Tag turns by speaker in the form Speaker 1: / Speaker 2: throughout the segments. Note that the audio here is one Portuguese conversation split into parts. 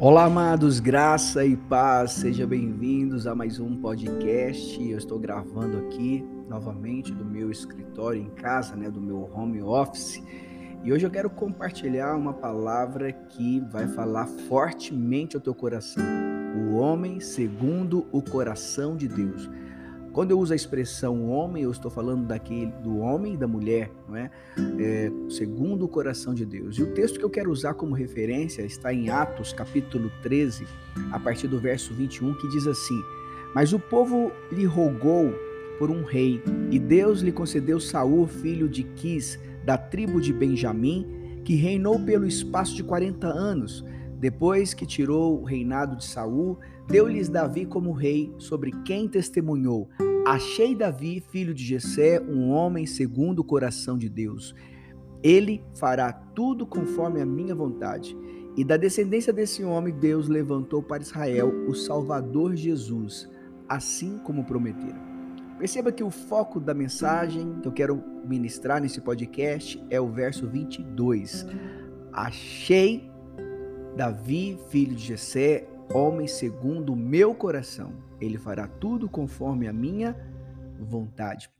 Speaker 1: Olá, amados, graça e paz, sejam bem-vindos a mais um podcast. Eu estou gravando aqui novamente do meu escritório em casa, né, do meu home office. E hoje eu quero compartilhar uma palavra que vai falar fortemente ao teu coração. O homem segundo o coração de Deus. Quando eu uso a expressão homem, eu estou falando daquele do homem e da mulher, não é? é? Segundo o coração de Deus. E o texto que eu quero usar como referência está em Atos, capítulo 13, a partir do verso 21, que diz assim: Mas o povo lhe rogou por um rei, e Deus lhe concedeu Saul, filho de Quis, da tribo de Benjamim, que reinou pelo espaço de 40 anos. Depois que tirou o reinado de Saul, deu-lhes Davi como rei, sobre quem testemunhou: Achei Davi, filho de Jessé, um homem segundo o coração de Deus. Ele fará tudo conforme a minha vontade. E da descendência desse homem, Deus levantou para Israel o Salvador Jesus, assim como prometeram. Perceba que o foco da mensagem que eu quero ministrar nesse podcast é o verso 22. Achei Davi, filho de Jessé, homem segundo o meu coração ele fará tudo conforme a minha vontade.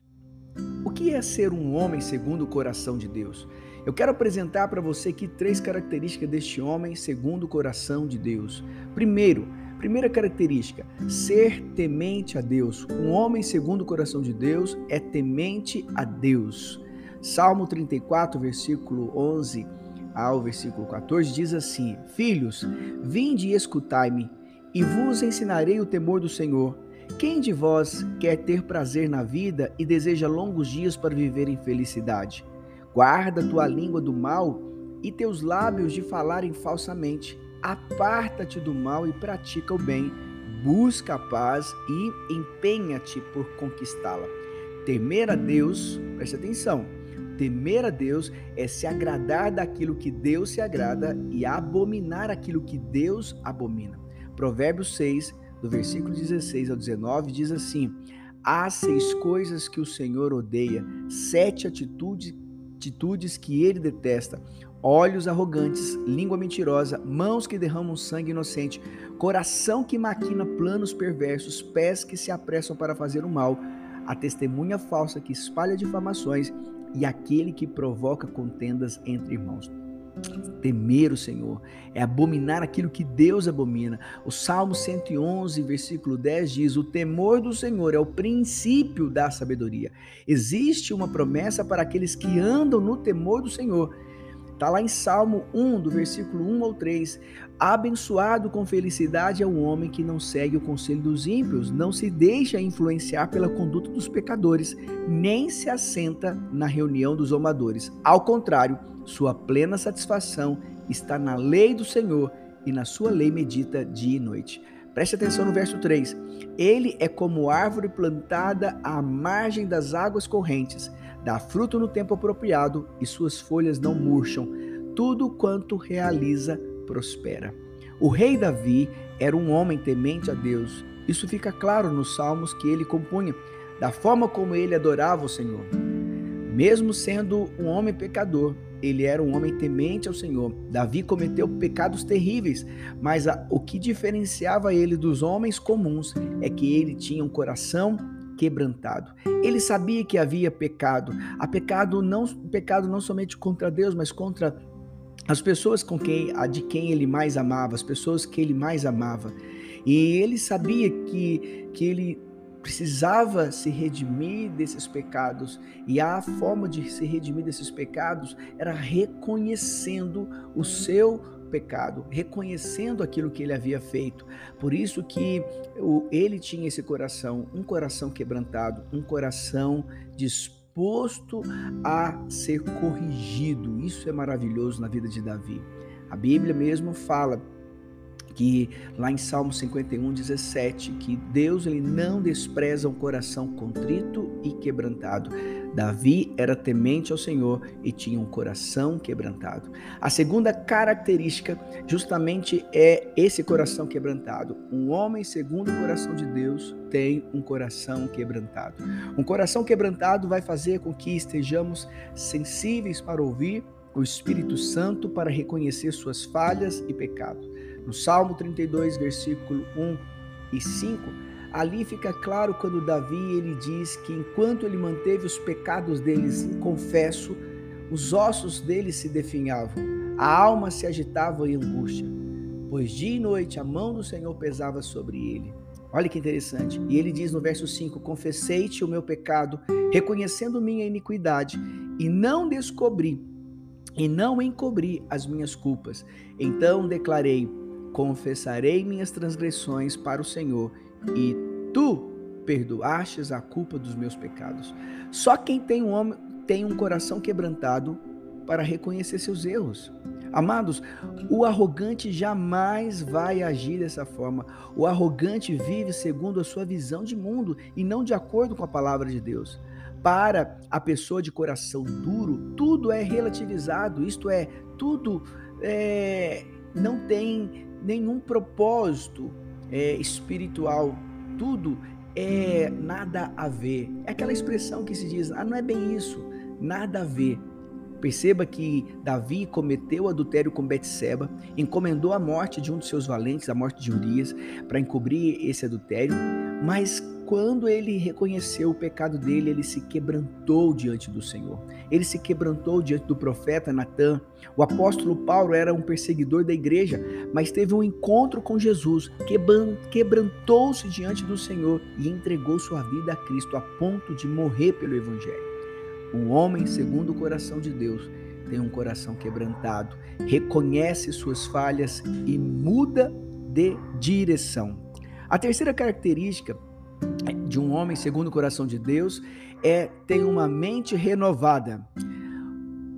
Speaker 1: O que é ser um homem segundo o coração de Deus? Eu quero apresentar para você aqui três características deste homem segundo o coração de Deus. Primeiro, primeira característica, ser temente a Deus. Um homem segundo o coração de Deus é temente a Deus. Salmo 34, versículo 11 ao versículo 14 diz assim: Filhos, vinde e escutai-me e vos ensinarei o temor do Senhor. Quem de vós quer ter prazer na vida e deseja longos dias para viver em felicidade? Guarda tua língua do mal e teus lábios de falarem falsamente. Aparta-te do mal e pratica o bem. Busca a paz e empenha-te por conquistá-la. Temer a Deus, preste atenção, temer a Deus é se agradar daquilo que Deus se agrada e abominar aquilo que Deus abomina. Provérbios 6, do versículo 16 ao 19, diz assim: Há seis coisas que o Senhor odeia, sete atitudes, atitudes que ele detesta: olhos arrogantes, língua mentirosa, mãos que derramam sangue inocente, coração que maquina planos perversos, pés que se apressam para fazer o mal, a testemunha falsa que espalha difamações e aquele que provoca contendas entre irmãos. Temer o Senhor é abominar aquilo que Deus abomina. O Salmo 111, versículo 10 diz: O temor do Senhor é o princípio da sabedoria. Existe uma promessa para aqueles que andam no temor do Senhor. Está lá em Salmo 1, do versículo 1 ao 3. Abençoado com felicidade é o homem que não segue o conselho dos ímpios, não se deixa influenciar pela conduta dos pecadores, nem se assenta na reunião dos amadores. Ao contrário, sua plena satisfação está na lei do Senhor e na sua lei medita dia e noite. Preste atenção no verso 3. Ele é como árvore plantada à margem das águas correntes, dá fruto no tempo apropriado e suas folhas não murcham. Tudo quanto realiza prospera. O rei Davi era um homem temente a Deus. Isso fica claro nos salmos que ele compunha, da forma como ele adorava o Senhor. Mesmo sendo um homem pecador, ele era um homem temente ao Senhor. Davi cometeu pecados terríveis, mas a, o que diferenciava ele dos homens comuns é que ele tinha um coração quebrantado. Ele sabia que havia pecado, a pecado não pecado não somente contra Deus, mas contra as pessoas com quem a de quem ele mais amava, as pessoas que ele mais amava. E ele sabia que que ele precisava se redimir desses pecados, e a forma de se redimir desses pecados era reconhecendo o seu pecado, reconhecendo aquilo que ele havia feito. Por isso que ele tinha esse coração, um coração quebrantado, um coração disposto a ser corrigido. Isso é maravilhoso na vida de Davi. A Bíblia mesmo fala que lá em Salmo 51, 17, que Deus ele não despreza um coração contrito e quebrantado. Davi era temente ao Senhor e tinha um coração quebrantado. A segunda característica justamente é esse coração quebrantado. Um homem segundo o coração de Deus tem um coração quebrantado. Um coração quebrantado vai fazer com que estejamos sensíveis para ouvir o Espírito Santo para reconhecer suas falhas e pecados. No Salmo 32, versículo 1 e 5, ali fica claro quando Davi ele diz que enquanto ele manteve os pecados deles confesso, os ossos deles se definhavam, a alma se agitava em angústia, pois dia e noite a mão do Senhor pesava sobre ele. Olha que interessante. E ele diz no verso 5: Confessei-te o meu pecado, reconhecendo minha iniquidade, e não descobri, e não encobri as minhas culpas. Então declarei: Confessarei minhas transgressões para o Senhor, e tu perdoastes a culpa dos meus pecados. Só quem tem um homem tem um coração quebrantado para reconhecer seus erros. Amados, o arrogante jamais vai agir dessa forma. O arrogante vive segundo a sua visão de mundo e não de acordo com a palavra de Deus. Para a pessoa de coração duro, tudo é relativizado, isto é, tudo é, não tem nenhum propósito é, espiritual, tudo é nada a ver. É aquela expressão que se diz, ah, não é bem isso, nada a ver. Perceba que Davi cometeu adultério com Betseba, encomendou a morte de um dos seus valentes, a morte de Urias, para encobrir esse adultério, mas quando ele reconheceu o pecado dele, ele se quebrantou diante do Senhor. Ele se quebrantou diante do profeta Natan. O apóstolo Paulo era um perseguidor da igreja, mas teve um encontro com Jesus, quebrantou-se diante do Senhor e entregou sua vida a Cristo a ponto de morrer pelo evangelho. O homem segundo o coração de Deus tem um coração quebrantado, reconhece suas falhas e muda de direção. A terceira característica de um homem segundo o coração de Deus é ter uma mente renovada.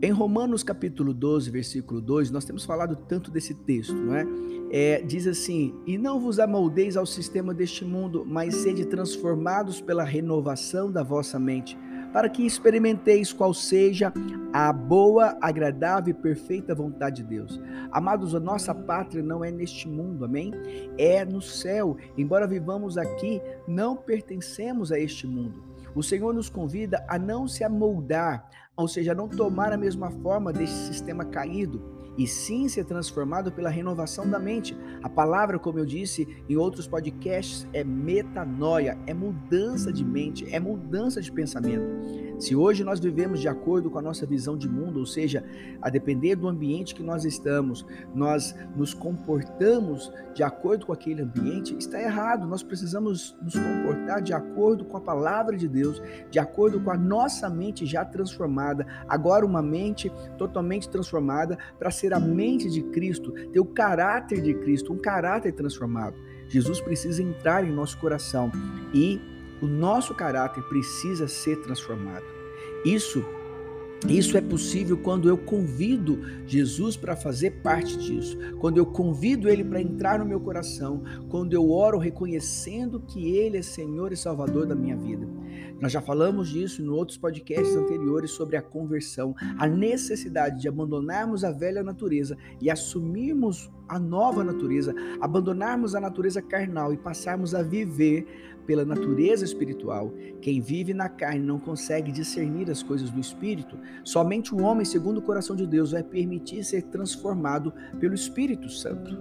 Speaker 1: Em Romanos capítulo 12, versículo 2, nós temos falado tanto desse texto, não é? é? diz assim: E não vos amoldeis ao sistema deste mundo, mas sede transformados pela renovação da vossa mente para que experimenteis qual seja a boa, agradável e perfeita vontade de Deus. Amados, a nossa pátria não é neste mundo, amém? É no céu. Embora vivamos aqui, não pertencemos a este mundo. O Senhor nos convida a não se amoldar, ou seja, a não tomar a mesma forma deste sistema caído e sim ser transformado pela renovação da mente. A palavra, como eu disse em outros podcasts, é metanoia, é mudança de mente, é mudança de pensamento. Se hoje nós vivemos de acordo com a nossa visão de mundo, ou seja, a depender do ambiente que nós estamos, nós nos comportamos de acordo com aquele ambiente, está errado. Nós precisamos nos comportar de acordo com a palavra de Deus, de acordo com a nossa mente já transformada, agora uma mente totalmente transformada para ser a mente de Cristo, ter o caráter de Cristo, um caráter transformado. Jesus precisa entrar em nosso coração e o nosso caráter precisa ser transformado. Isso isso é possível quando eu convido Jesus para fazer parte disso, quando eu convido Ele para entrar no meu coração, quando eu oro reconhecendo que Ele é Senhor e Salvador da minha vida. Nós já falamos disso em outros podcasts anteriores sobre a conversão, a necessidade de abandonarmos a velha natureza e assumirmos a nova natureza, abandonarmos a natureza carnal e passarmos a viver pela natureza espiritual. Quem vive na carne não consegue discernir as coisas do espírito. Somente o homem, segundo o coração de Deus, vai permitir ser transformado pelo Espírito Santo.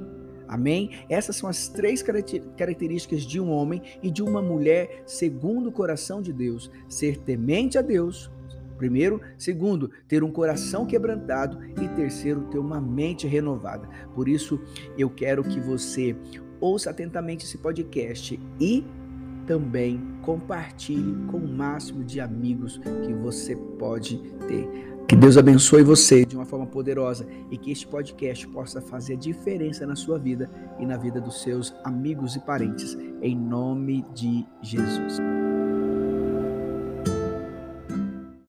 Speaker 1: Amém? Essas são as três características de um homem e de uma mulher segundo o coração de Deus: ser temente a Deus, Primeiro, segundo, ter um coração quebrantado e terceiro, ter uma mente renovada. Por isso, eu quero que você ouça atentamente esse podcast e também compartilhe com o máximo de amigos que você pode ter. Que Deus abençoe você de uma forma poderosa e que este podcast possa fazer diferença na sua vida e na vida dos seus amigos e parentes. Em nome de Jesus.